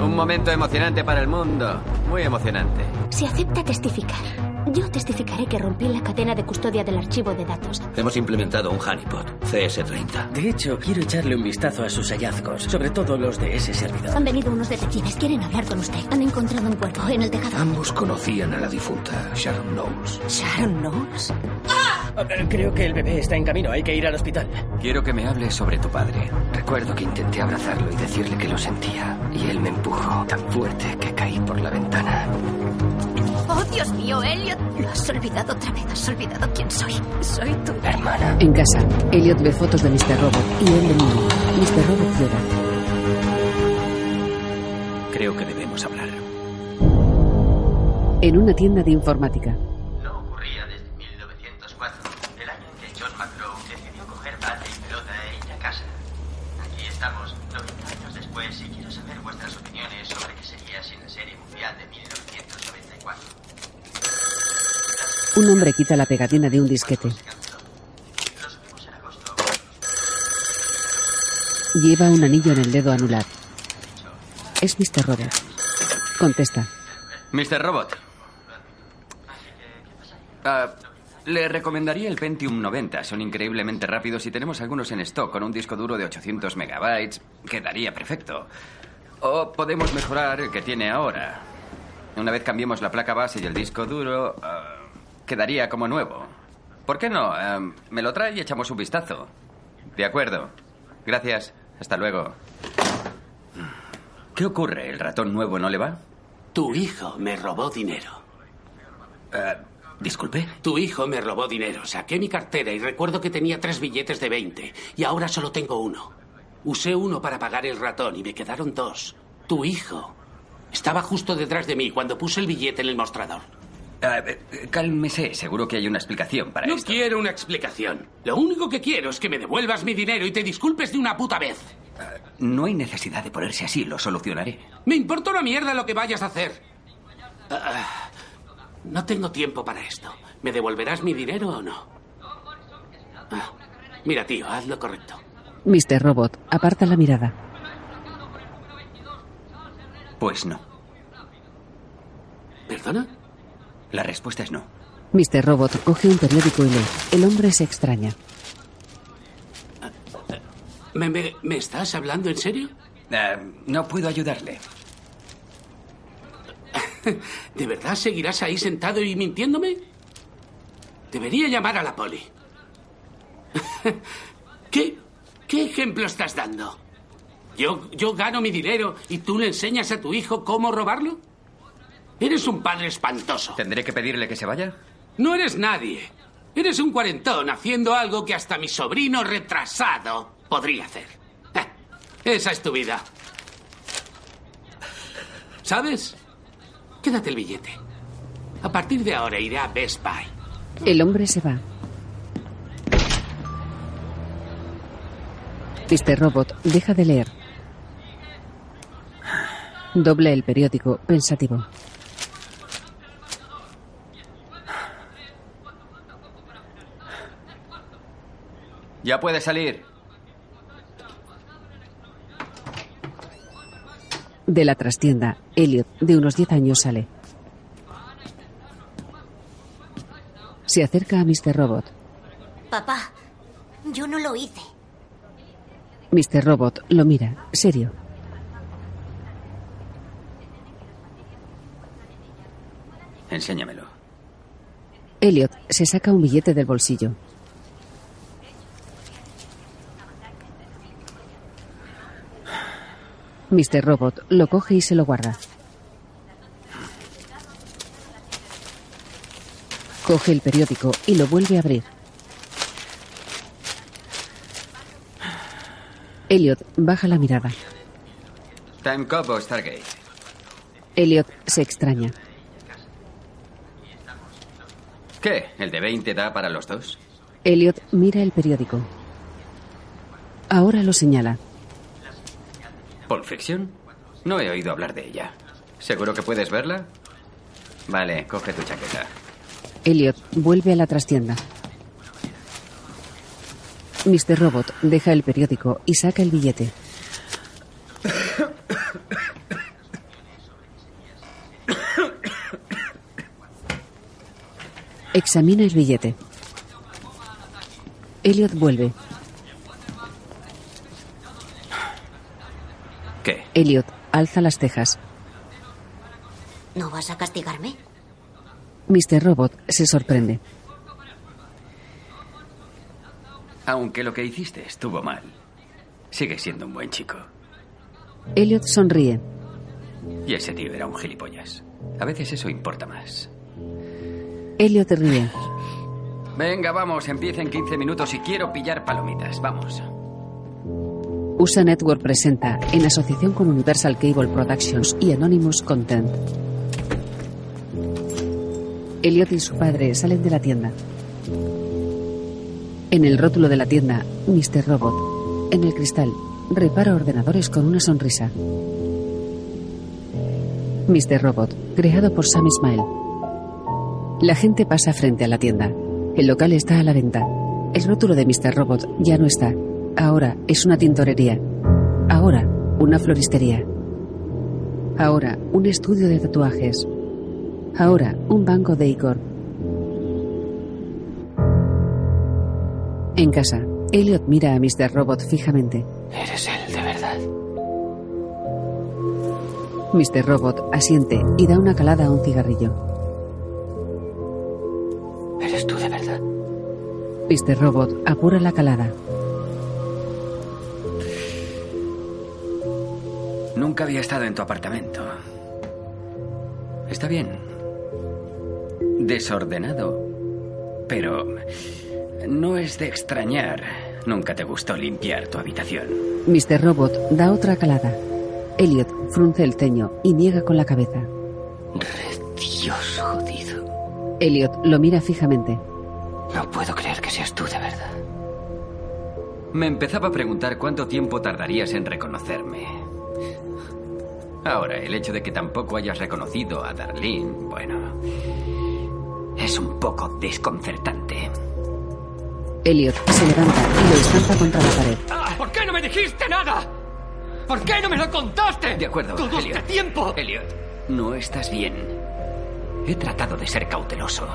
Un momento emocionante para el mundo. Muy emocionante. Si acepta testificar, yo testificaré que rompí la cadena de custodia del archivo de datos. Hemos implementado un honeypot, CS30. De hecho, quiero echarle un vistazo a sus hallazgos, sobre todo los de ese servidor. Han venido unos detectives, quieren hablar con usted. Han encontrado un cuerpo en el tejado. Ambos conocían a la difunta Sharon Knowles. ¿Sharon Knowles? Ah, Creo que el bebé está en camino, hay que ir al hospital. Quiero que me hables sobre tu padre. Recuerdo que intenté abrazarlo y decirle que lo sentía, y él me empujó tan fuerte que caí por la ventana. Oh, Dios mío, Elliot. Lo has olvidado otra vez. Has olvidado quién soy. Soy tu hermana. En casa, Elliot ve fotos de Mr. Robot y él de niño. Mr. Robot llora. Creo que debemos hablar. En una tienda de informática. No ocurría desde 1904, el año en que John McClough decidió coger bate y pelota e ir a casa. Aquí estamos, 90 años después, y quiero saber vuestras opiniones sobre qué sería sin la Serie Mundial de 1994. Un hombre quita la pegatina de un disquete. Lleva un anillo en el dedo anular. Es Mr. Robot. Contesta. Mr. Robot. Ah, le recomendaría el Pentium 90. Son increíblemente rápidos y tenemos algunos en stock con un disco duro de 800 megabytes. Quedaría perfecto. O podemos mejorar el que tiene ahora. Una vez cambiemos la placa base y el disco duro, ah, quedaría como nuevo. ¿Por qué no? Ah, me lo trae y echamos un vistazo. De acuerdo. Gracias. Hasta luego. ¿Qué ocurre? ¿El ratón nuevo no le va? Tu hijo me robó dinero. Eh, Disculpe. Tu hijo me robó dinero. Saqué mi cartera y recuerdo que tenía tres billetes de 20 y ahora solo tengo uno. Usé uno para pagar el ratón y me quedaron dos. Tu hijo estaba justo detrás de mí cuando puse el billete en el mostrador. Eh, cálmese, seguro que hay una explicación para no esto. quiero una explicación. Lo único que quiero es que me devuelvas mi dinero y te disculpes de una puta vez. No hay necesidad de ponerse así, lo solucionaré. Me importa una mierda lo que vayas a hacer. Ah, no tengo tiempo para esto. ¿Me devolverás mi dinero o no? Ah, mira, tío, haz lo correcto. Mr. Robot aparta la mirada. Pues no. ¿Perdona? La respuesta es no. Mr. Robot coge un periódico y lee. El hombre se extraña. ¿Me, me, me estás hablando en serio? Eh, no puedo ayudarle. ¿De verdad seguirás ahí sentado y mintiéndome? Debería llamar a la poli. ¿Qué, qué ejemplo estás dando? ¿Yo, ¿Yo gano mi dinero y tú le enseñas a tu hijo cómo robarlo? Eres un padre espantoso. ¿Tendré que pedirle que se vaya? No eres nadie. Eres un cuarentón haciendo algo que hasta mi sobrino retrasado podría hacer. Eh, esa es tu vida. ¿Sabes? Quédate el billete. A partir de ahora iré a Best Buy. El hombre se va. Mr. Robot deja de leer. Dobla el periódico, pensativo. Ya puede salir. De la trastienda, Elliot, de unos 10 años, sale. Se acerca a Mr. Robot. Papá, yo no lo hice. Mr. Robot lo mira, serio. Enséñamelo. Elliot se saca un billete del bolsillo. Mr. Robot lo coge y se lo guarda. Coge el periódico y lo vuelve a abrir. Elliot baja la mirada. Time Cop o Stargate. Elliot se extraña. ¿Qué? ¿El de 20 da para los dos? Elliot mira el periódico. Ahora lo señala. ¿Pulp Fiction? No he oído hablar de ella. ¿Seguro que puedes verla? Vale, coge tu chaqueta. Elliot vuelve a la trastienda. Mr. Robot deja el periódico y saca el billete. Examina el billete. Elliot vuelve. Elliot alza las cejas. ¿No vas a castigarme? Mr. Robot se sorprende. Aunque lo que hiciste estuvo mal, sigue siendo un buen chico. Elliot sonríe. Y ese tío era un gilipollas. A veces eso importa más. Elliot ríe. Venga, vamos, empieza en 15 minutos y quiero pillar palomitas. Vamos. USA Network presenta, en asociación con Universal Cable Productions y Anonymous Content. Elliot y su padre salen de la tienda. En el rótulo de la tienda, Mr. Robot. En el cristal, repara ordenadores con una sonrisa. Mr. Robot, creado por Sam Smile. La gente pasa frente a la tienda. El local está a la venta. El rótulo de Mr. Robot ya no está. Ahora es una tintorería. Ahora una floristería. Ahora un estudio de tatuajes. Ahora un banco de Icor. En casa, Elliot mira a Mr. Robot fijamente. Eres él, de verdad. Mr. Robot asiente y da una calada a un cigarrillo. Eres tú, de verdad. Mr. Robot apura la calada. Nunca había estado en tu apartamento. Está bien. Desordenado. Pero no es de extrañar. Nunca te gustó limpiar tu habitación. Mr. Robot da otra calada. Elliot frunce el ceño y niega con la cabeza. Dios jodido. Elliot lo mira fijamente. No puedo creer que seas tú, de verdad. Me empezaba a preguntar cuánto tiempo tardarías en reconocerme. Ahora, el hecho de que tampoco hayas reconocido a Darlene, bueno, es un poco desconcertante. Elliot se levanta y lo estampa contra la pared. ¿Por qué no me dijiste nada? ¿Por qué no me lo contaste? De acuerdo, Todo Elliot. este tiempo. Elliot, no estás bien. He tratado de ser cauteloso.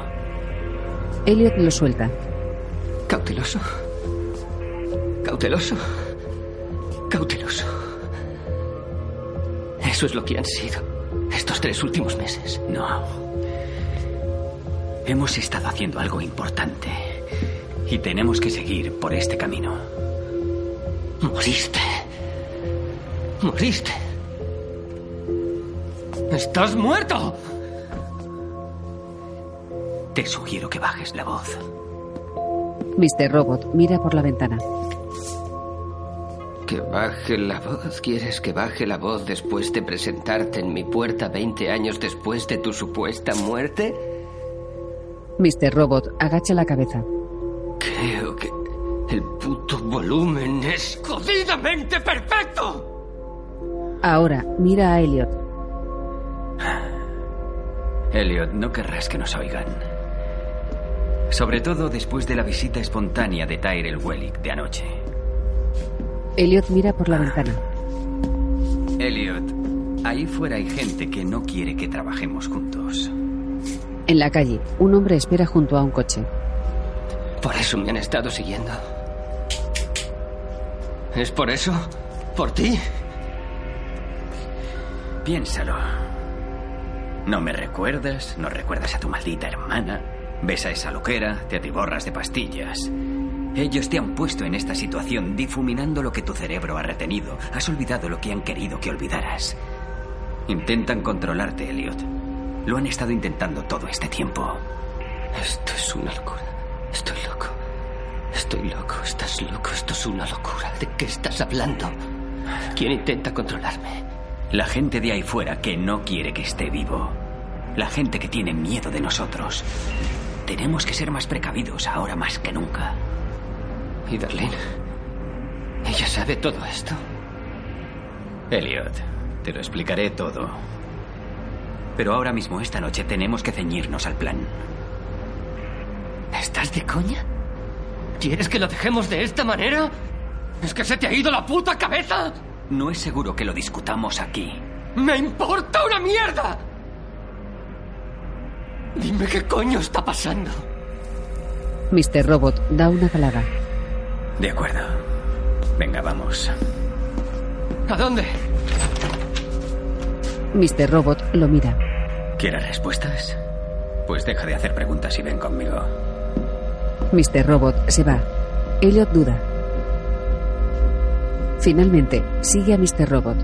Elliot lo suelta. ¿Cauteloso? ¿Cauteloso? Cauteloso. Eso es lo que han sido estos tres últimos meses. No. Hemos estado haciendo algo importante. Y tenemos que seguir por este camino. Moriste. Moriste. ¡Estás muerto! Te sugiero que bajes la voz. Mr. Robot mira por la ventana. ¿Que baje la voz? ¿Quieres que baje la voz después de presentarte en mi puerta 20 años después de tu supuesta muerte? Mr. Robot agacha la cabeza. Creo que el puto volumen es... ¡Jodidamente perfecto! Ahora mira a Elliot. Elliot, no querrás que nos oigan. Sobre todo después de la visita espontánea de Tyrell Wellick de anoche. Elliot mira por la ventana. Elliot, ahí fuera hay gente que no quiere que trabajemos juntos. En la calle, un hombre espera junto a un coche. Por eso me han estado siguiendo. ¿Es por eso? ¿Por ti? Piénsalo. No me recuerdas, no recuerdas a tu maldita hermana, ves a esa loquera, te atiborras de pastillas. Ellos te han puesto en esta situación difuminando lo que tu cerebro ha retenido. Has olvidado lo que han querido que olvidaras. Intentan controlarte, Elliot. Lo han estado intentando todo este tiempo. Esto es una locura. Estoy loco. Estoy loco. Estás loco. Esto es una locura. ¿De qué estás hablando? ¿Quién intenta controlarme? La gente de ahí fuera que no quiere que esté vivo. La gente que tiene miedo de nosotros. Tenemos que ser más precavidos ahora más que nunca. ¿Y Darlene? ¿Ella sabe todo esto? Elliot, te lo explicaré todo. Pero ahora mismo, esta noche, tenemos que ceñirnos al plan. ¿Estás de coña? ¿Quieres que lo dejemos de esta manera? ¿Es que se te ha ido la puta cabeza? No es seguro que lo discutamos aquí. ¡Me importa una mierda! Dime qué coño está pasando. Mr. Robot da una calada. De acuerdo. Venga, vamos. ¿A dónde? Mr. Robot lo mira. ¿Quieres respuestas? Pues deja de hacer preguntas y ven conmigo. Mr. Robot se va. Elliot duda. Finalmente, sigue a Mr. Robot.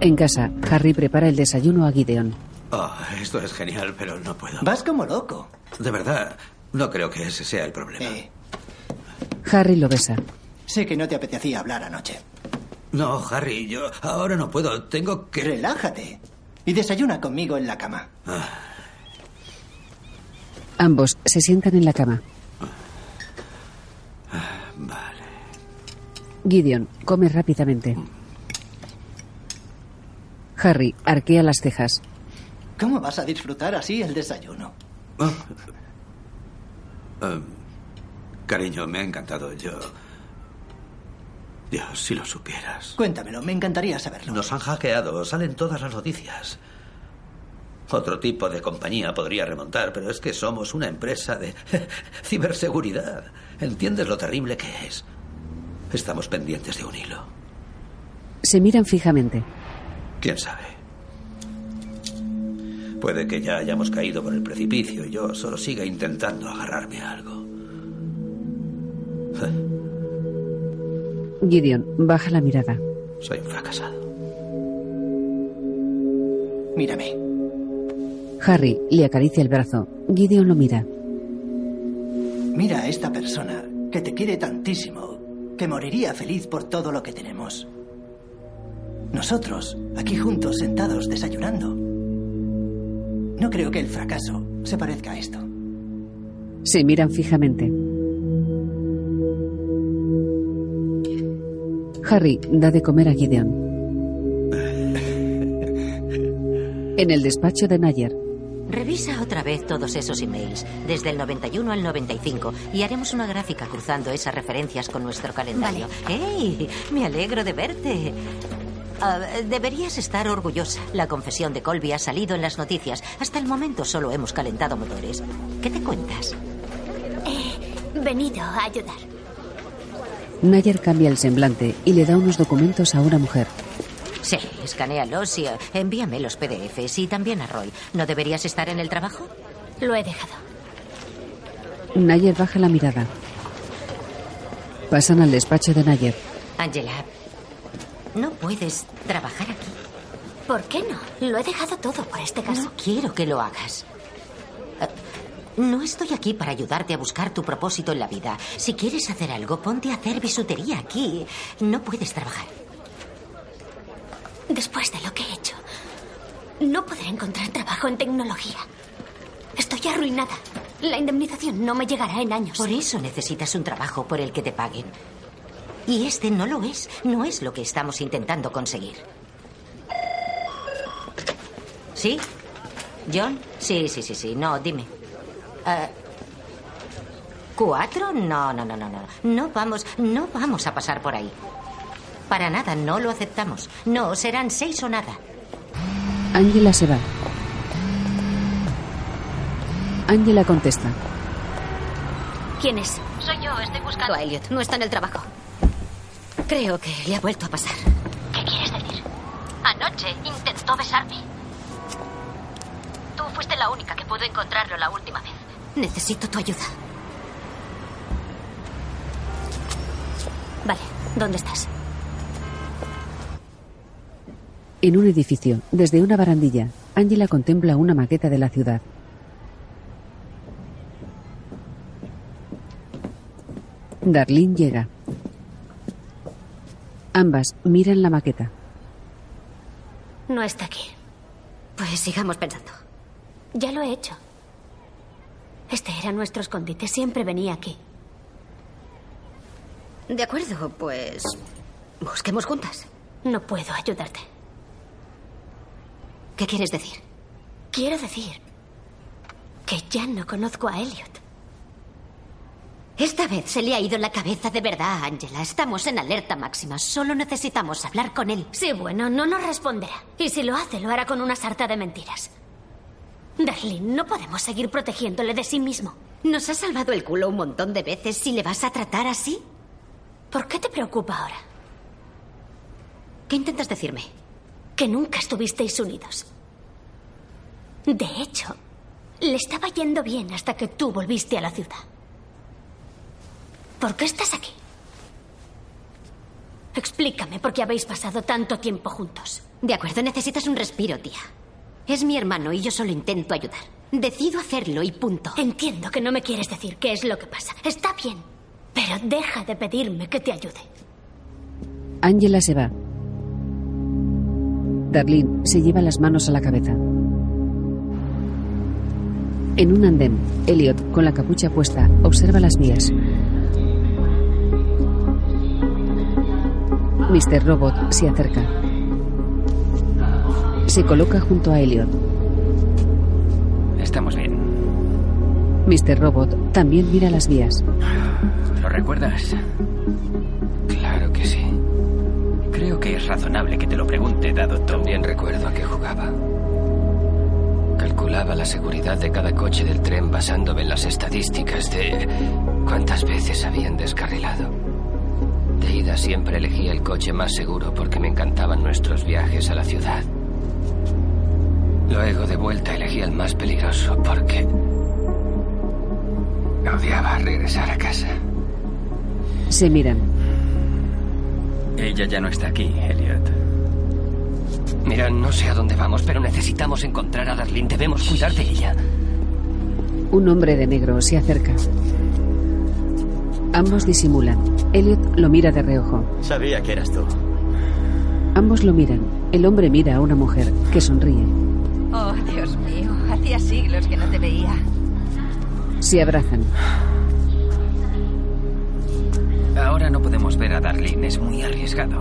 En casa, Harry prepara el desayuno a Gideon. Oh, esto es genial, pero no puedo. Vas como loco. De verdad, no creo que ese sea el problema. Eh, Harry lo besa. sé que no te apetecía hablar anoche. No, Harry, yo ahora no puedo. Tengo que... Relájate. Y desayuna conmigo en la cama. Ambos se sientan en la cama. Vale. Gideon come rápidamente. Harry arquea las cejas. ¿Cómo vas a disfrutar así el desayuno? Ah. Cariño, me ha encantado. Yo... Dios, si lo supieras. Cuéntamelo, me encantaría saberlo. Nos han hackeado, salen todas las noticias. Otro tipo de compañía podría remontar, pero es que somos una empresa de ciberseguridad. ¿Entiendes lo terrible que es? Estamos pendientes de un hilo. Se miran fijamente. ¿Quién sabe? Puede que ya hayamos caído por el precipicio y yo solo siga intentando agarrarme a algo. Gideon baja la mirada. Soy un fracasado. Mírame. Harry le acaricia el brazo. Gideon lo mira. Mira a esta persona que te quiere tantísimo que moriría feliz por todo lo que tenemos. Nosotros, aquí juntos, sentados, desayunando. No creo que el fracaso se parezca a esto. Se miran fijamente. Harry da de comer a Gideon. En el despacho de Nayer, Revisa otra vez todos esos emails, desde el 91 al 95, y haremos una gráfica cruzando esas referencias con nuestro calendario. ¡Hey! Me alegro de verte. Ah, deberías estar orgullosa. La confesión de Colby ha salido en las noticias. Hasta el momento solo hemos calentado motores. ¿Qué te cuentas? He venido a ayudar. Nayer cambia el semblante y le da unos documentos a una mujer. Sí, escanéalos y envíame los PDFs y también a Roy. ¿No deberías estar en el trabajo? Lo he dejado. Nayer baja la mirada. Pasan al despacho de Nayer. Angela, no puedes trabajar aquí. ¿Por qué no? Lo he dejado todo por este caso. No quiero que lo hagas. No estoy aquí para ayudarte a buscar tu propósito en la vida. Si quieres hacer algo, ponte a hacer bisutería aquí. No puedes trabajar. Después de lo que he hecho, no podré encontrar trabajo en tecnología. Estoy arruinada. La indemnización no me llegará en años. Por eso necesitas un trabajo por el que te paguen. Y este no lo es. No es lo que estamos intentando conseguir. ¿Sí? ¿John? Sí, sí, sí, sí. No, dime. Eh, ¿Cuatro? No, no, no, no, no. No vamos, no vamos a pasar por ahí. Para nada, no lo aceptamos. No, serán seis o nada. Angela se va. Angela contesta. ¿Quién es? Soy yo, estoy buscando a Elliot. No está en el trabajo. Creo que le ha vuelto a pasar. ¿Qué quieres decir? Anoche intentó besarme. Tú fuiste la única que pudo encontrarlo la última vez. Necesito tu ayuda. Vale, ¿dónde estás? En un edificio, desde una barandilla, Angela contempla una maqueta de la ciudad. Darlene llega. Ambas miran la maqueta. No está aquí. Pues sigamos pensando. Ya lo he hecho. Este era nuestro escondite. Siempre venía aquí. De acuerdo, pues. Busquemos juntas. No puedo ayudarte. ¿Qué quieres decir? Quiero decir que ya no conozco a Elliot. Esta vez se le ha ido la cabeza de verdad, Angela. Estamos en alerta máxima. Solo necesitamos hablar con él. Sí, bueno, no nos responderá. Y si lo hace, lo hará con una sarta de mentiras. Darlene, no podemos seguir protegiéndole de sí mismo. Nos ha salvado el culo un montón de veces. Si le vas a tratar así, ¿por qué te preocupa ahora? ¿Qué intentas decirme? Que nunca estuvisteis unidos. De hecho, le estaba yendo bien hasta que tú volviste a la ciudad. ¿Por qué estás aquí? Explícame por qué habéis pasado tanto tiempo juntos. De acuerdo, necesitas un respiro, tía. Es mi hermano y yo solo intento ayudar. Decido hacerlo y punto. Entiendo que no me quieres decir qué es lo que pasa. Está bien. Pero deja de pedirme que te ayude. Angela se va. Darlene se lleva las manos a la cabeza. En un andén, Elliot, con la capucha puesta, observa las vías. Mr. Robot se acerca. Se coloca junto a Elliot. Estamos bien. Mr. Robot también mira las vías. ¿Lo recuerdas? Claro que sí. Creo que es razonable que te lo pregunte, dado todo. También recuerdo a qué jugaba. Calculaba la seguridad de cada coche del tren basándome en las estadísticas de cuántas veces habían descarrilado. De ida siempre elegía el coche más seguro porque me encantaban nuestros viajes a la ciudad. Luego de vuelta elegí el más peligroso porque odiaba regresar a casa. Se miran. Ella ya no está aquí, Elliot. Mira, no sé a dónde vamos, pero necesitamos encontrar a Darlene. Debemos cuidar de ella. Un hombre de negro se acerca. Ambos disimulan. Elliot lo mira de reojo. Sabía que eras tú. Ambos lo miran. El hombre mira a una mujer que sonríe. Oh, Dios mío, hacía siglos que no te veía. Se abrazan. Ahora no podemos ver a Darlene, es muy arriesgado.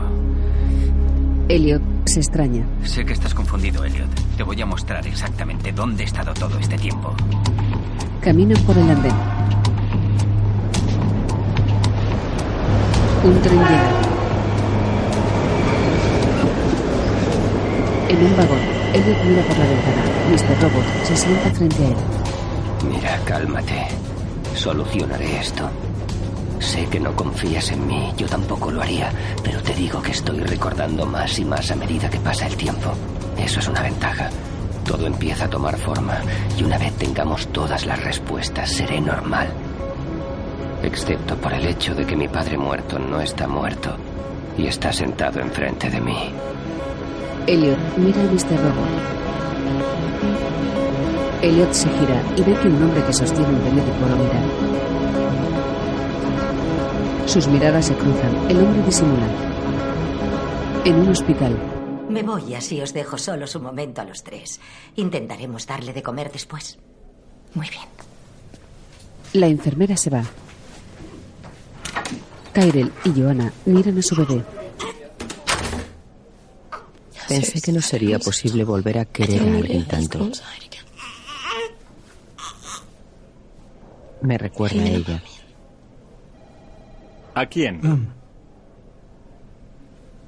Elliot se extraña. Sé que estás confundido, Elliot. Te voy a mostrar exactamente dónde he estado todo este tiempo. Caminan por el andén. Un tren llega. En un vagón, Elliot mira por la ventana. Mr. Robot se sienta frente a él. Mira, cálmate. Solucionaré esto. Sé que no confías en mí, yo tampoco lo haría, pero te digo que estoy recordando más y más a medida que pasa el tiempo. Eso es una ventaja. Todo empieza a tomar forma y una vez tengamos todas las respuestas seré normal. Excepto por el hecho de que mi padre muerto no está muerto y está sentado enfrente de mí. Elliot mira Mr. Robot. Elliot se gira y ve que un hombre que sostiene un periódico lo mira. Sus miradas se cruzan. El hombre disimula. En un hospital, Me voy, así os dejo solos un momento a los tres. Intentaremos darle de comer después. Muy bien. la enfermera se va. Tyrell y Joanna miran a su bebé. Pensé que no sería posible volver a querer a alguien tanto. Me recuerda a ella. ¿A quién?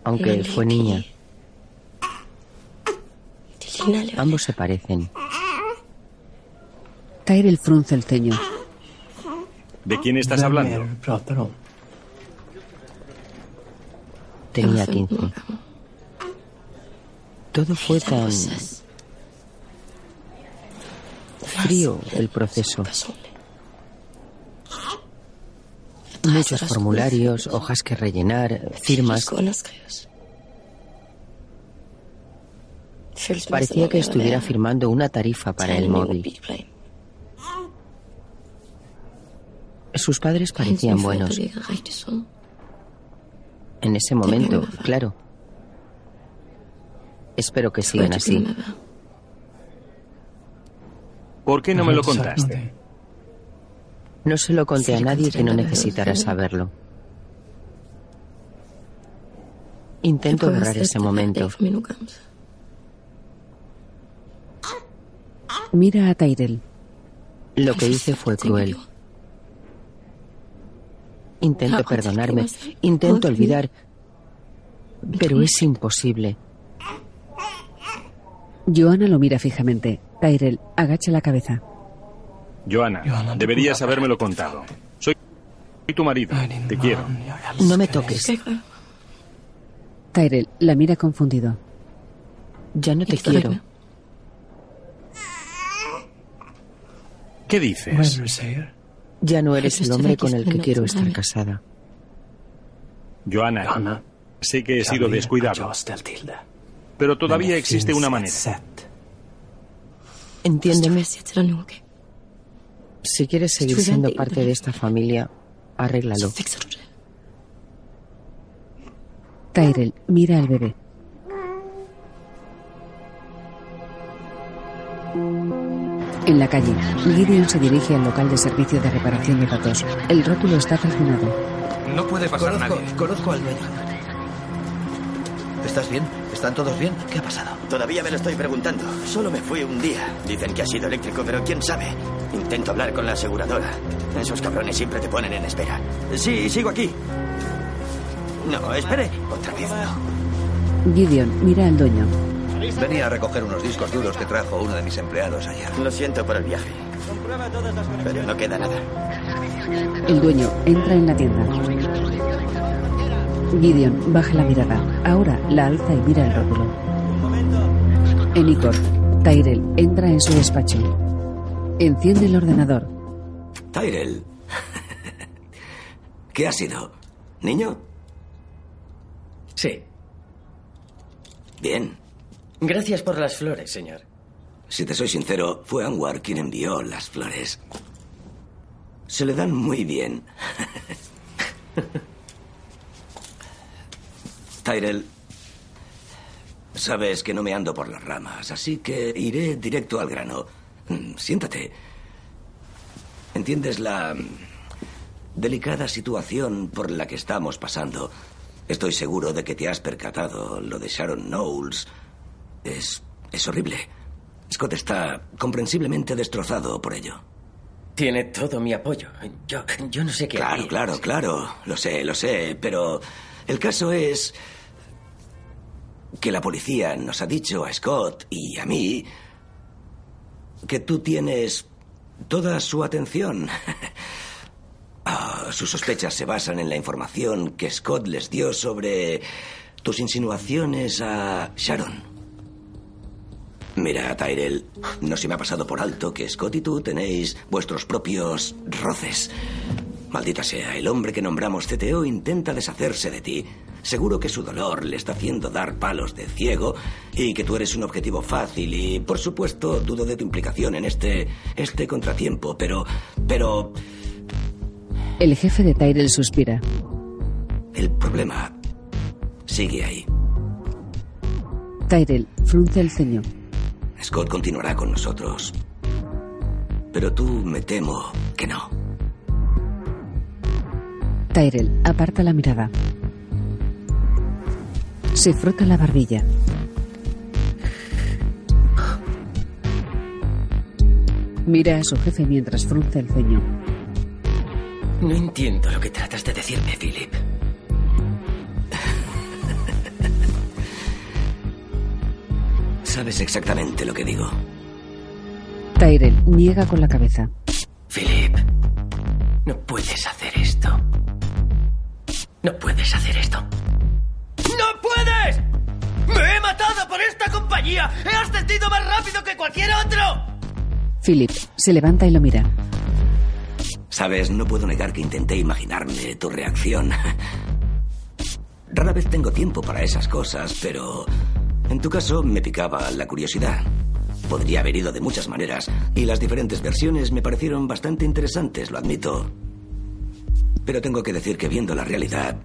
Aunque fue niña. Ambos se parecen. Tyrell frunce el ceño. ¿De quién estás hablando? Tenía 15. Todo fue tan frío el proceso. Muchos formularios, hojas que rellenar, firmas. Parecía que estuviera firmando una tarifa para el móvil. Sus padres parecían buenos. En ese momento, claro. Espero que sigan así. ¿Por qué no me lo contaste? No se lo conté a nadie que no necesitara saberlo. Intento borrar ese momento. Mira a Tyrell. Lo que hice fue cruel. Intento perdonarme, intento olvidar, pero es imposible. Joanna lo mira fijamente. Tyrell agacha la cabeza. Joana, deberías habérmelo contado. Soy soy tu marido. Te quiero. No me toques. Tyrell la mira confundido. Ya no te quiero. ¿Qué dices? Ya no eres el hombre con el que quiero estar casada. Joana, sé que he sido descuidado. Pero todavía existe una manera. Entiéndeme. Si quieres seguir siendo parte de esta familia, arréglalo. Tyrell mira al bebé. En la calle, Gideon se dirige al local de servicio de reparación de datos. El rótulo está calcinado. No puede pasar conozco, nadie. Conozco al dueño. ¿Estás bien? ¿Están todos bien? ¿Qué ha pasado? Todavía me lo estoy preguntando. Solo me fui un día. Dicen que ha sido eléctrico, pero quién sabe. Intento hablar con la aseguradora. Esos cabrones siempre te ponen en espera. Sí, sigo aquí. No, espere. Otra vez no. Gideon mira al dueño. Venía a recoger unos discos duros que trajo uno de mis empleados ayer. Lo siento por el viaje. Pero no queda nada. El dueño entra en la tienda. Gideon baja la mirada. Ahora la alza y mira el rótulo. En Icor, Tyrell entra en su despacho. Enciende el ordenador. Tyrell. ¿Qué ha sido? ¿Niño? Sí. Bien. Gracias por las flores, señor. Si te soy sincero, fue Anwar quien envió las flores. Se le dan muy bien. Tyrell, sabes que no me ando por las ramas, así que iré directo al grano. Mm, Siéntate. ¿Entiendes la mm, delicada situación por la que estamos pasando? Estoy seguro de que te has percatado. Lo de Sharon Knowles es, es horrible. Scott está comprensiblemente destrozado por ello. Tiene todo mi apoyo. Yo, yo no sé qué Claro, claro, claro. Lo sé, lo sé. Pero el caso es que la policía nos ha dicho a Scott y a mí que tú tienes toda su atención. Ah, sus sospechas se basan en la información que Scott les dio sobre tus insinuaciones a Sharon. Mira, Tyrell, no se me ha pasado por alto que Scott y tú tenéis vuestros propios roces. Maldita sea, el hombre que nombramos CTO intenta deshacerse de ti. Seguro que su dolor le está haciendo dar palos de ciego y que tú eres un objetivo fácil y, por supuesto, dudo de tu implicación en este este contratiempo, pero pero El jefe de Tyrell suspira. el problema sigue ahí. Tyrell frunce el ceño. Scott continuará con nosotros. Pero tú me temo que no. Tyrell aparta la mirada. Se frota la barbilla. Mira a su jefe mientras frunce el ceño. No entiendo lo que tratas de decirme, Philip. Sabes exactamente lo que digo. Tyrell niega con la cabeza. Philip, puedes hacer esto. ¡No puedes! ¡Me he matado por esta compañía! ¡He ascendido más rápido que cualquier otro! Philip se levanta y lo mira. Sabes, no puedo negar que intenté imaginarme tu reacción. Rara vez tengo tiempo para esas cosas, pero en tu caso me picaba la curiosidad. Podría haber ido de muchas maneras y las diferentes versiones me parecieron bastante interesantes, lo admito. Pero tengo que decir que viendo la realidad,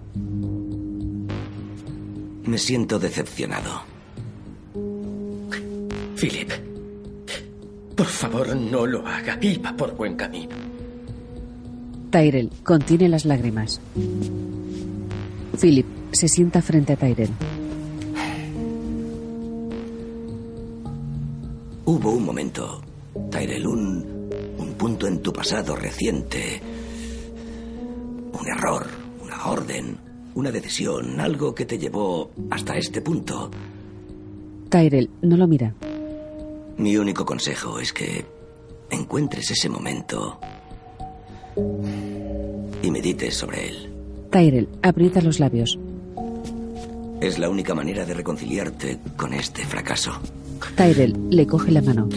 me siento decepcionado. Philip, por favor no lo haga. Iba por buen camino. Tyrell contiene las lágrimas. Philip se sienta frente a Tyrell. Hubo un momento, Tyrell, un, un punto en tu pasado reciente. Un error, una orden, una decisión, algo que te llevó hasta este punto. Tyrell no lo mira. Mi único consejo es que encuentres ese momento y medites sobre él. Tyrell aprieta los labios. Es la única manera de reconciliarte con este fracaso. Tyrell le coge la mano.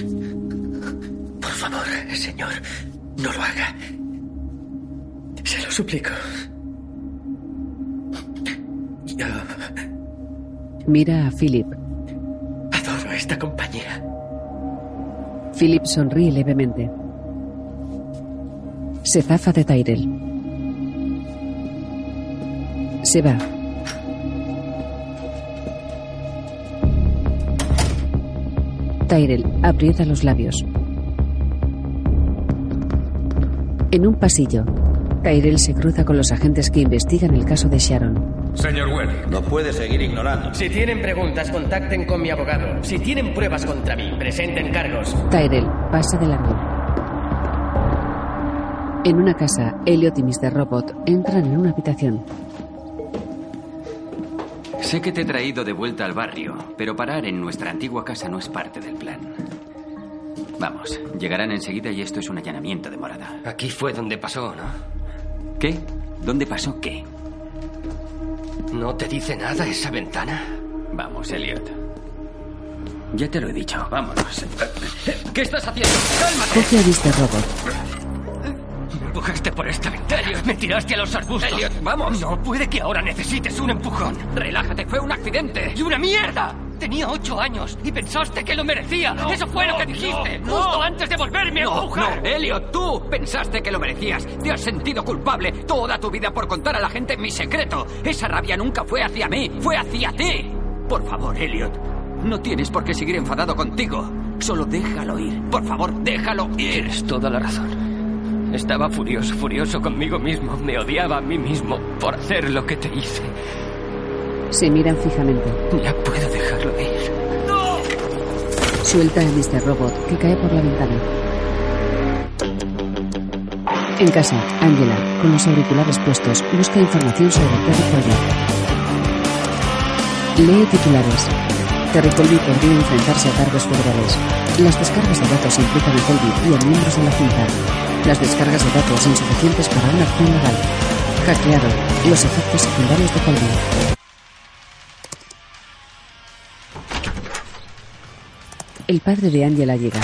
Por favor, señor, no lo haga. Se lo suplico. Mira a Philip. adoro esta compañía. Philip sonríe levemente. Se zafa de Tyrell. Se va. Tyrell aprieta los labios. En un pasillo, Tyrell se cruza con los agentes que investigan el caso de Sharon. Señor Welling. No puede seguir ignorando. Si tienen preguntas, contacten con mi abogado. Si tienen pruebas contra mí, presenten cargos. Tyrell pasa de largo. En una casa, Elliot y Mr. Robot entran en una habitación. Sé que te he traído de vuelta al barrio, pero parar en nuestra antigua casa no es parte del plan. Vamos, llegarán enseguida y esto es un allanamiento de morada. Aquí fue donde pasó, ¿no? ¿Qué? ¿Dónde pasó qué? ¿No te dice nada esa ventana? Vamos, Elliot. Ya te lo he dicho, vámonos. ¿Qué estás haciendo? ¡Cálmate! Coge a Mr. Robot. Me empujaste por esta ventana. Me tiraste a los arbustos. Elliot, vamos. No puede que ahora necesites un empujón. Relájate, fue un accidente. ¡Y una mierda! Tenía ocho años y pensaste que lo merecía. Eso fue lo que dijiste justo antes de volverme a empujar. no, Elliot, tú pensaste que lo merecías. Te has sentido culpable toda tu vida por contar a la gente mi secreto. Esa rabia nunca fue hacia mí, fue hacia ti. Por favor, Elliot, no tienes por qué seguir enfadado contigo. Solo déjalo ir. Por favor, déjalo ir. Tienes toda la razón. Estaba furioso, furioso conmigo mismo. Me odiaba a mí mismo por hacer lo que te hice. Se miran fijamente. Ya puedo dejarlo ir. Suelta a Mr. Robot, que cae por la ventana. En casa, Angela, con los auriculares puestos, busca información sobre Terry Colby. Lee titulares. Terry Colby podría enfrentarse a cargos federales. Las descargas de datos implican a Colby y a miembros de la Junta. Las descargas de datos insuficientes para una acción legal. Hackeado. Los efectos secundarios de Colby. El padre de Angela llega.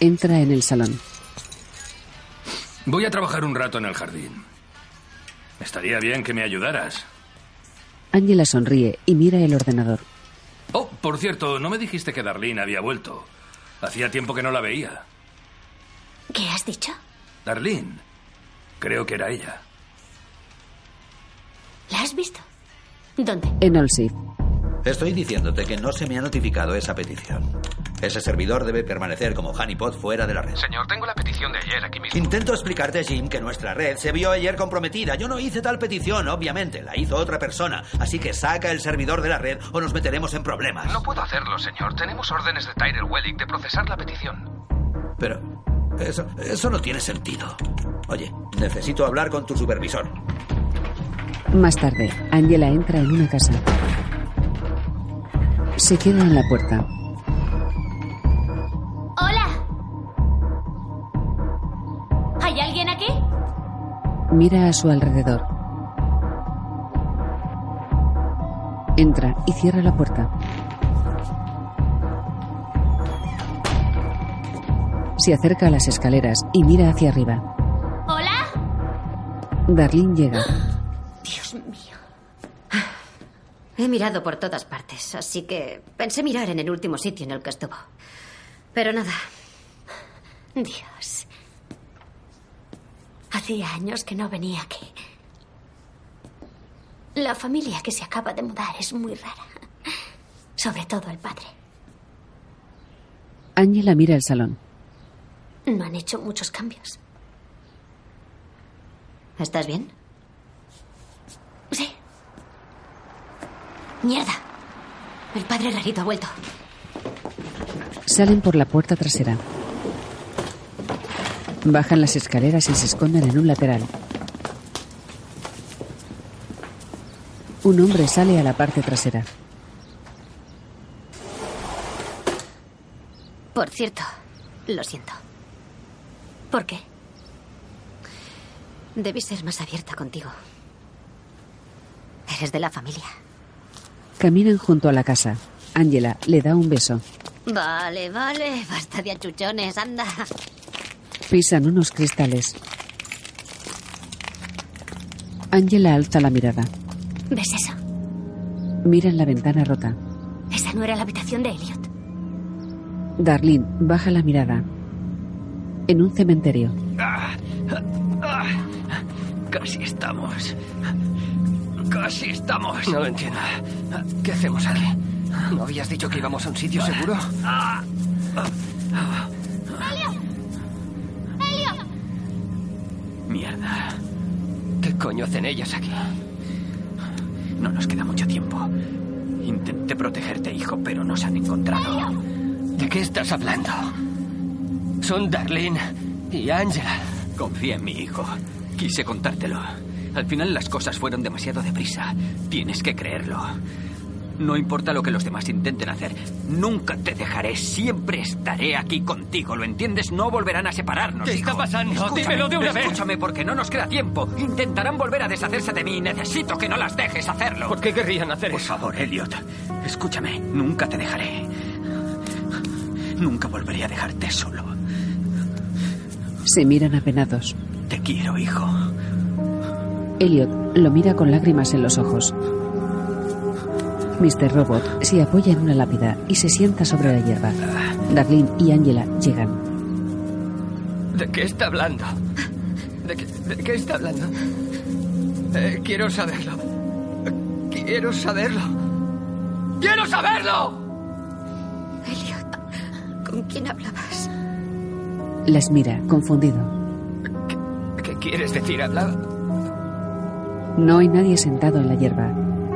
Entra en el salón. Voy a trabajar un rato en el jardín. Estaría bien que me ayudaras. Angela sonríe y mira el ordenador. Oh, por cierto, no me dijiste que Darlene había vuelto. Hacía tiempo que no la veía. ¿Qué has dicho? Darlene. Creo que era ella. ¿La has visto? ¿Dónde? En Olsif. Estoy diciéndote que no se me ha notificado esa petición. Ese servidor debe permanecer como honeypot fuera de la red. Señor, tengo la petición de ayer aquí mismo. Intento explicarte, Jim, que nuestra red se vio ayer comprometida. Yo no hice tal petición, obviamente. La hizo otra persona. Así que saca el servidor de la red o nos meteremos en problemas. No puedo hacerlo, señor. Tenemos órdenes de Tyrell Wellick de procesar la petición. Pero eso, eso no tiene sentido. Oye, necesito hablar con tu supervisor. Más tarde, Angela entra en una casa. Se queda en la puerta. ¡Hola! ¿Hay alguien aquí? Mira a su alrededor. Entra y cierra la puerta. Se acerca a las escaleras y mira hacia arriba. ¿Hola? Darlene llega. Dios mío. He mirado por todas partes, así que pensé mirar en el último sitio en el que estuvo. Pero nada. Dios. Hacía años que no venía aquí. La familia que se acaba de mudar es muy rara. Sobre todo el padre. Angela mira el salón. No han hecho muchos cambios. ¿Estás bien? Sí. Mierda. El padre rarito ha vuelto. Salen por la puerta trasera. Bajan las escaleras y se esconden en un lateral. Un hombre sale a la parte trasera. Por cierto, lo siento. ¿Por qué? Debí ser más abierta contigo. Eres de la familia. Caminan junto a la casa. Angela le da un beso. Vale, vale. Basta de achuchones, anda. Pisan unos cristales. Angela alza la mirada. ¿Ves eso? Mira en la ventana rota. Esa no era la habitación de Elliot. Darlene baja la mirada. En un cementerio. Ah, ah, casi estamos. Casi estamos. No lo entiendo. ¿Qué hacemos aquí? ¿No habías dicho que íbamos a un sitio seguro? ¡Elliot! ¡Elliot! Mierda. ¿Qué coño hacen ellas aquí? No nos queda mucho tiempo. Intenté protegerte, hijo, pero nos han encontrado. ¿De qué estás hablando? Son Darlene y Angela. Confía en mi hijo. Quise contártelo. Al final las cosas fueron demasiado deprisa. Tienes que creerlo. No importa lo que los demás intenten hacer, nunca te dejaré, siempre estaré aquí contigo, ¿lo entiendes? No volverán a separarnos. ¿Qué está pasando? Escúchame, Dímelo de una vez. Escúchame, porque no nos queda tiempo. Intentarán volver a deshacerse de mí. Necesito que no las dejes hacerlo. ¿Por qué querrían hacer Por favor, Elliot, escúchame. Nunca te dejaré. Nunca volveré a dejarte solo. Se miran apenados. Te quiero, hijo. Elliot lo mira con lágrimas en los ojos. Mr. Robot se apoya en una lápida y se sienta sobre la hierba. Darlene y Angela llegan. ¿De qué está hablando? ¿De qué, de qué está hablando? Eh, quiero saberlo. Quiero saberlo. ¡Quiero saberlo! Elliot, ¿con quién hablabas? Las mira, confundido. ¿Qué quieres decir? Hablaba. No hay nadie sentado en la hierba.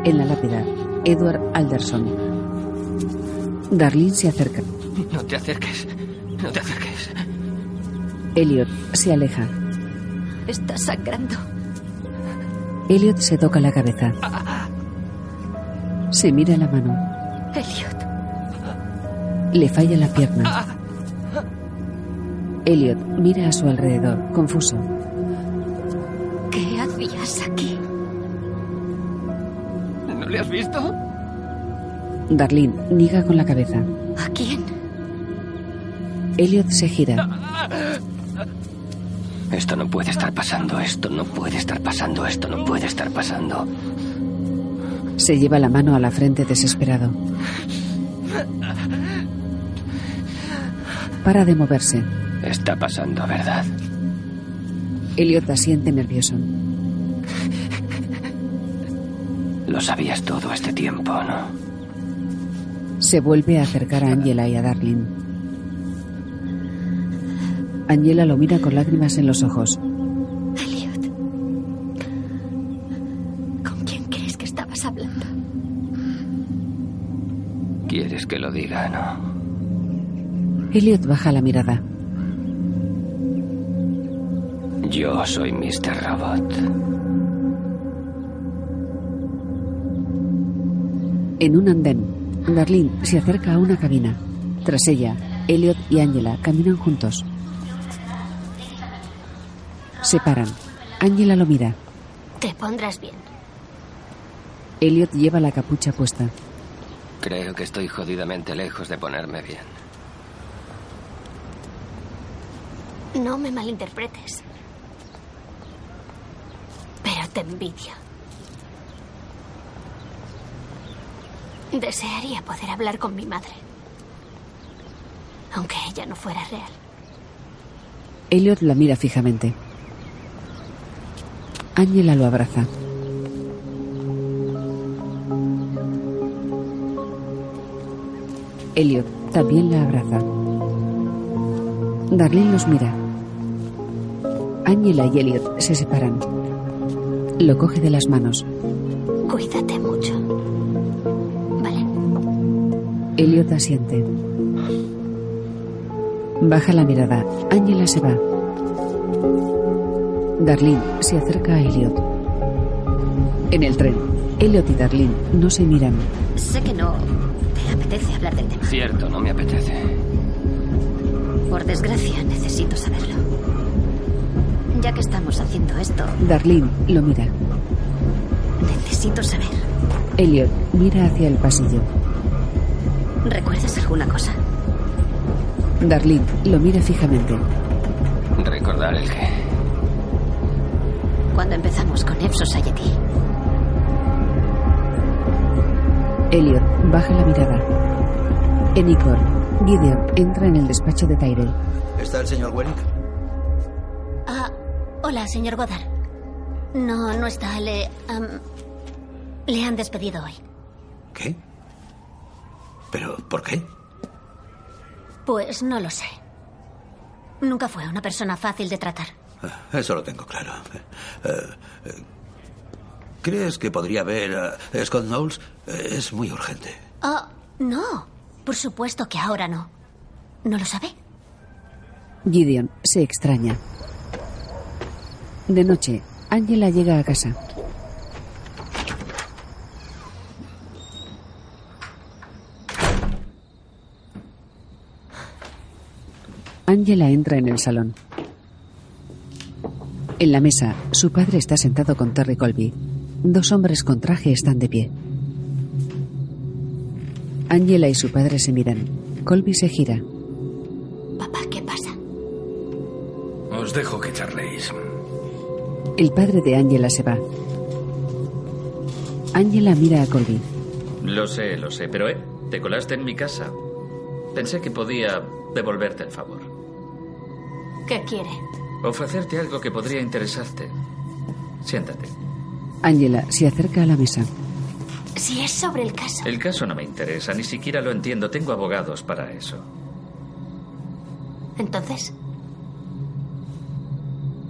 En la lápida, Edward Alderson. Darlene se acerca. No te acerques. No te acerques. Elliot se aleja. Estás sangrando. Elliot se toca la cabeza. Se mira la mano. Elliot. Le falla la pierna. Elliot mira a su alrededor, confuso. Visto? Darlene niega con la cabeza. ¿A quién? Elliot se gira. Esto no puede estar pasando, esto no puede estar pasando, esto no puede estar pasando. Se lleva la mano a la frente desesperado. Para de moverse. Está pasando, ¿verdad? Elliot asiente nervioso. Lo sabías todo este tiempo, ¿no? Se vuelve a acercar a Angela y a Darlene. Angela lo mira con lágrimas en los ojos. Elliot. ¿Con quién crees que estabas hablando? ¿Quieres que lo diga, no? Elliot baja la mirada. Yo soy Mr. Robot. En un andén, Darlene se acerca a una cabina. Tras ella, Elliot y Angela caminan juntos. Se paran. Angela lo mira. Te pondrás bien. Elliot lleva la capucha puesta. Creo que estoy jodidamente lejos de ponerme bien. No me malinterpretes. Pero te envidio. Desearía poder hablar con mi madre. Aunque ella no fuera real. Elliot la mira fijamente. Angela lo abraza. Elliot también la abraza. Darlene los mira. Angela y Elliot se separan. Lo coge de las manos. Cuídate mucho. Elliot asiente. Baja la mirada. Angela se va. Darlene se acerca a Elliot. En el tren, Elliot y Darlene no se miran. Sé que no te apetece hablar del tema. Cierto, no me apetece. Por desgracia, necesito saberlo. Ya que estamos haciendo esto, Darlene lo mira. necesito saber. Elliot mira hacia el pasillo. ¿Recuerdas alguna cosa? Darlene lo mira fijamente. Recordar el qué. Cuando empezamos con Epso Society. Elliot baja la mirada. En Icor, Gideon entra en el despacho de Tyrell. ¿Está el señor Welling? Ah, hola, señor Goddard. No, no está. Le han despedido hoy. ¿Qué? ¿Pero por qué? Pues no lo sé. Nunca fue una persona fácil de tratar. Ah, Eso lo tengo claro. Eh, eh, ¿Crees que podría ver a Scott Knowles? Eh, Es muy urgente. Ah, no. Por supuesto que ahora no. ¿No lo sabe? Gideon se extraña. De noche, Angela llega a casa. Angela entra en el salón. En la mesa, su padre está sentado con Terry Colby. Dos hombres con traje están de pie. Angela y su padre se miran. Colby se gira. Papá, ¿qué pasa? Os dejo que charléis. El padre de Angela se va. Angela mira a Colby. Lo sé, lo sé, pero eh, te colaste en mi casa. Pensé que podía devolverte el favor. ¿Qué quiere? Ofrecerte algo que podría interesarte. Siéntate. Angela se acerca a la mesa. Si es sobre el caso. El caso no me interesa, ni siquiera lo entiendo. Tengo abogados para eso. Entonces,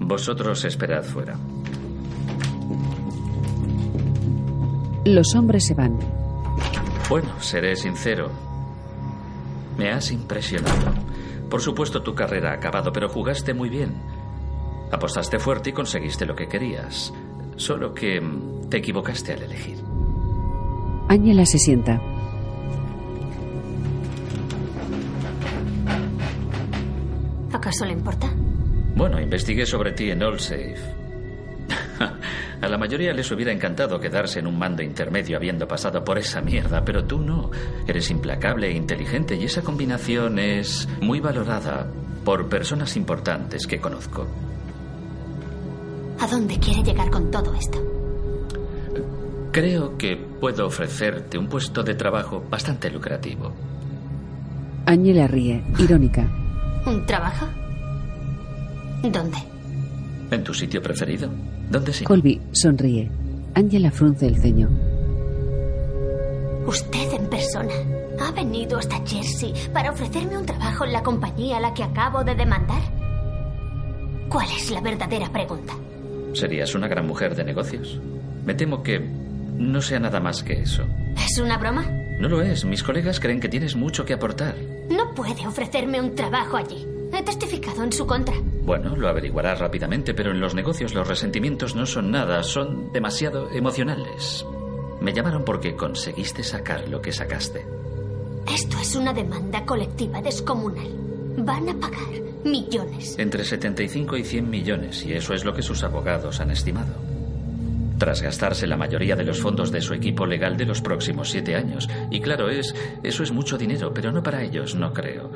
Vosotros esperad fuera. Los hombres se van. Bueno, seré sincero. Me has impresionado. Por supuesto, tu carrera ha acabado, pero jugaste muy bien. Apostaste fuerte y conseguiste lo que querías. Solo que mm, te equivocaste al elegir. Angela se sienta. ¿acaso le importa? Bueno, investigué sobre ti en AllSafe. A la mayoría les hubiera encantado quedarse en un mando intermedio habiendo pasado por esa mierda, pero tú no. Eres implacable e inteligente y esa combinación es muy valorada por personas importantes que conozco. ¿A dónde quiere llegar con todo esto? Creo que puedo ofrecerte un puesto de trabajo bastante lucrativo. Angela ríe, irónica. ¿Un trabajo? ¿Dónde? ¿En tu sitio preferido? ¿Dónde sí? Colby sonríe. Angela frunce el ceño. Usted en persona ha venido hasta Jersey para ofrecerme un trabajo en la compañía a la que acabo de demandar. ¿Cuál es la verdadera pregunta? Serías una gran mujer de negocios. Me temo que no sea nada más que eso. ¿Es una broma? No lo es. Mis colegas creen que tienes mucho que aportar. No puede ofrecerme un trabajo allí. He testificado en su contra. Bueno, lo averiguarás rápidamente, pero en los negocios los resentimientos no son nada, son demasiado emocionales. Me llamaron porque conseguiste sacar lo que sacaste. Esto es una demanda colectiva descomunal. Van a pagar millones. Entre 75 y 100 millones, y eso es lo que sus abogados han estimado. Tras gastarse la mayoría de los fondos de su equipo legal de los próximos siete años. Y claro, es, eso es mucho dinero, pero no para ellos, no creo.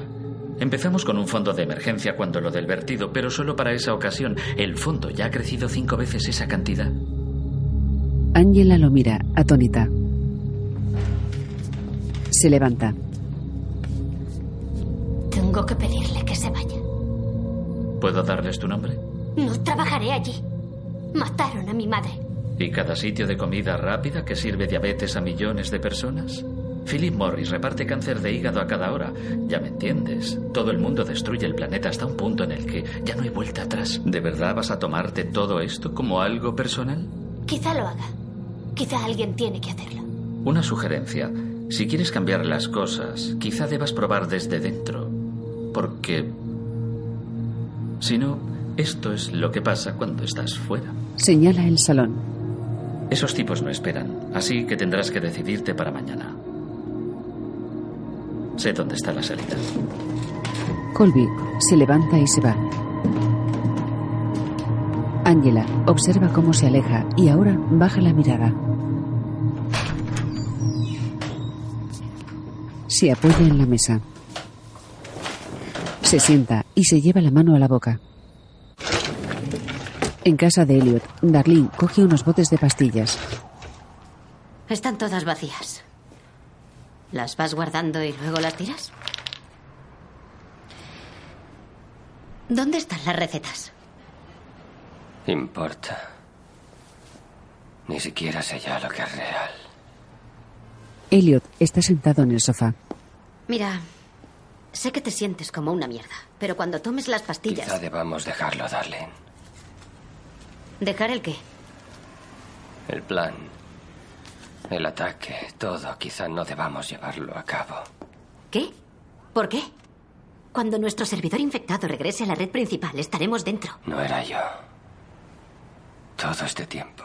Empezamos con un fondo de emergencia cuando lo del vertido, pero solo para esa ocasión. El fondo ya ha crecido cinco veces esa cantidad. Angela lo mira, atónita. Se levanta. Tengo que pedirle que se vaya. ¿Puedo darles tu nombre? No trabajaré allí. Mataron a mi madre. ¿Y cada sitio de comida rápida que sirve diabetes a millones de personas? Philip Morris reparte cáncer de hígado a cada hora. Ya me entiendes. Todo el mundo destruye el planeta hasta un punto en el que ya no hay vuelta atrás. ¿De verdad vas a tomarte todo esto como algo personal? Quizá lo haga. Quizá alguien tiene que hacerlo. Una sugerencia. Si quieres cambiar las cosas, quizá debas probar desde dentro. Porque... Si no, esto es lo que pasa cuando estás fuera. Señala el salón. Esos tipos no esperan, así que tendrás que decidirte para mañana. Sé dónde está la salida. Colby se levanta y se va. Angela observa cómo se aleja y ahora baja la mirada. Se apoya en la mesa. Se sienta y se lleva la mano a la boca. En casa de Elliot, Darlene coge unos botes de pastillas. Están todas vacías. ¿Las vas guardando y luego las tiras? ¿Dónde están las recetas? Importa. Ni siquiera sé ya lo que es real. Elliot está sentado en el sofá. Mira, sé que te sientes como una mierda, pero cuando tomes las pastillas... Quizá debamos dejarlo, Darlene. ¿Dejar el qué? El plan, el ataque, todo, quizá no debamos llevarlo a cabo. ¿Qué? ¿Por qué? Cuando nuestro servidor infectado regrese a la red principal, estaremos dentro. No era yo. Todo este tiempo.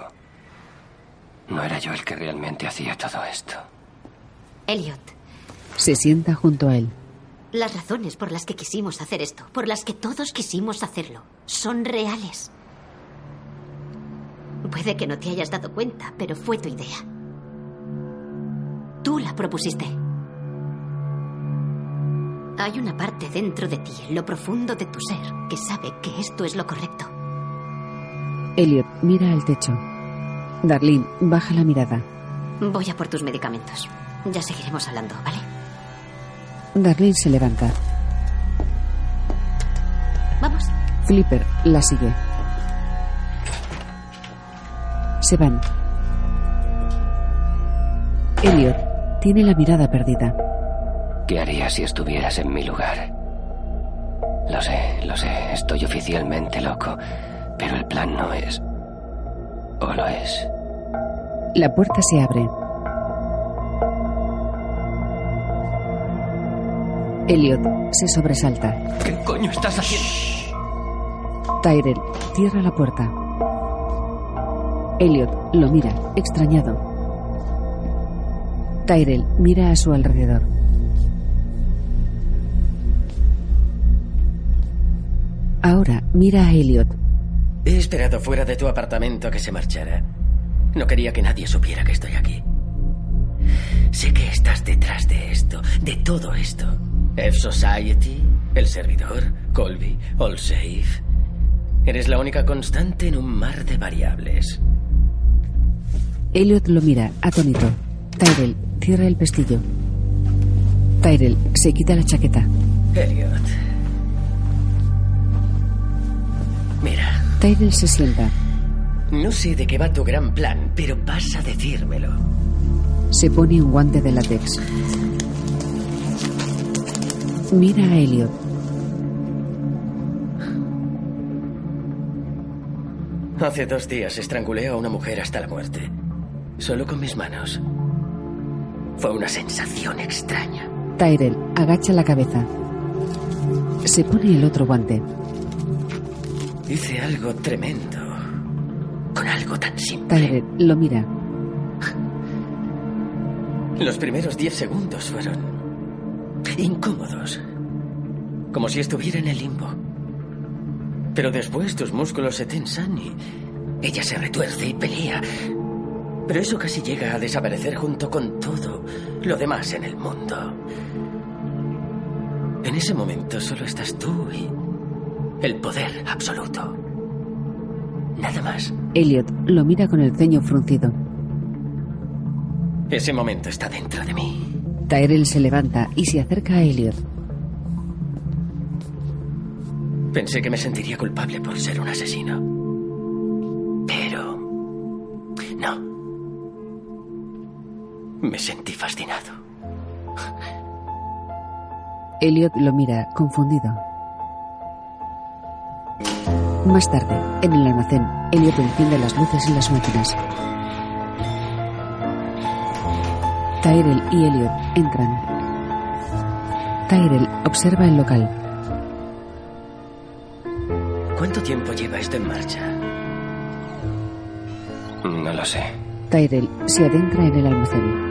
No era yo el que realmente hacía todo esto. Elliot, Se sienta junto a él. las razones por las que quisimos hacer esto, por las que todos quisimos hacerlo, son reales. Puede que no te hayas dado cuenta, pero fue tu idea. Tú la propusiste. Hay una parte dentro de ti, en lo profundo de tu ser, que sabe que esto es lo correcto. Elliot mira al techo. Darlene baja la mirada. Voy a por tus medicamentos. Ya seguiremos hablando, ¿vale? Darlene se levanta. Vamos. Flipper la sigue. Se van. Elliot tiene la mirada perdida. ¿Qué harías si estuvieras en mi lugar? Lo sé, lo sé, estoy oficialmente loco, pero el plan no es... ¿O lo es? La puerta se abre. Elliot se sobresalta. ¿Qué coño estás haciendo? Tyrell cierra la puerta. Elliot lo mira, extrañado. Tyrell mira a su alrededor. Ahora mira a Elliot. He esperado fuera de tu apartamento a que se marchara. No quería que nadie supiera que estoy aquí. Sé que estás detrás de esto, de todo esto. F-Society, el servidor, Colby, Allsafe. Eres la única constante en un mar de variables. Elliot lo mira, atónito. Tyrell cierra el pestillo. Tyrell se quita la chaqueta. Elliot. Mira, Tyrell se sienta. no sé de qué va tu gran plan, pero vas a decírmelo. Se pone un guante de látex. Mira a Elliot. Hace dos días estrangulé a una mujer hasta la muerte. Solo con mis manos. Fue una sensación extraña. Tyrell agacha la cabeza. Se pone el otro guante. Hice algo tremendo. Con algo tan simple. Tyrell lo mira. Los primeros diez segundos fueron incómodos. Como si estuviera en el limbo. Pero después tus músculos se tensan y ella se retuerce y pelea. Pero eso casi llega a desaparecer junto con todo lo demás en el mundo. En ese momento solo estás tú y el poder absoluto. Nada más. Elliot lo mira con el ceño fruncido. Ese momento está dentro de mí. Tyrell se levanta y se acerca a Elliot. Pensé que me sentiría culpable por ser un asesino. Me sentí fascinado. Elliot lo mira, confundido. Más tarde, en el almacén, Elliot enciende las luces en las máquinas. Tyrell y Elliot entran. Tyrell observa el local. ¿Cuánto tiempo lleva esto en marcha? No lo sé. Tyrell se adentra en el almacén.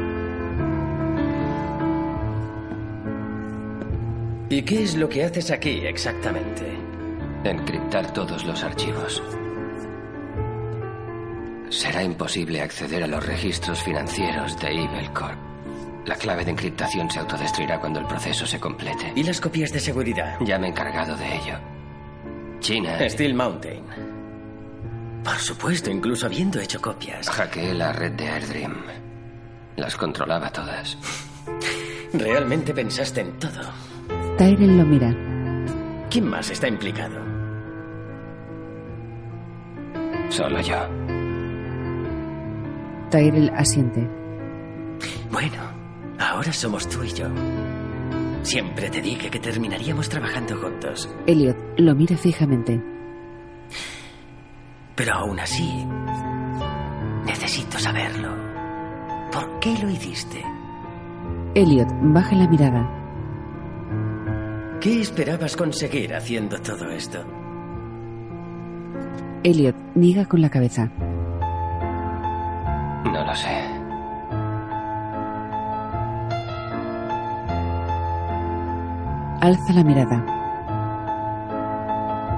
¿Y qué es lo que haces aquí exactamente? Encriptar todos los archivos. Será imposible acceder a los registros financieros de Evil Corp. La clave de encriptación se autodestruirá cuando el proceso se complete. ¿Y las copias de seguridad? Ya me he encargado de ello. China. Steel Mountain. Por supuesto, incluso habiendo hecho copias. Hackeé la red de AirDream. Las controlaba todas. Realmente pensaste en todo. Tyrell lo mira. ¿Quién más está implicado? Solo yo. Tyrell asiente. Bueno, ahora somos tú y yo. Siempre te dije que terminaríamos trabajando juntos. Elliot lo mira fijamente. Pero aún así, necesito saberlo. ¿Por qué lo hiciste? Elliot baja la mirada. ¿Qué esperabas conseguir haciendo todo esto? Elliot niega con la cabeza. No lo sé. Alza la mirada.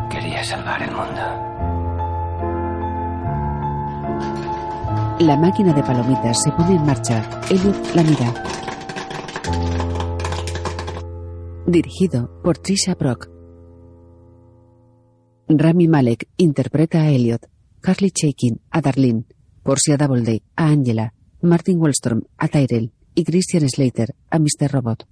Quería salvar el mundo. La máquina de palomitas se pone en marcha. Elliot la mira. Dirigido por Trisha Brock. Rami Malek interpreta a Elliot. Carly Chaikin a Darlene. Portia Doubleday a Angela. Martin Wallstrom a Tyrell. Y Christian Slater a Mr. Robot.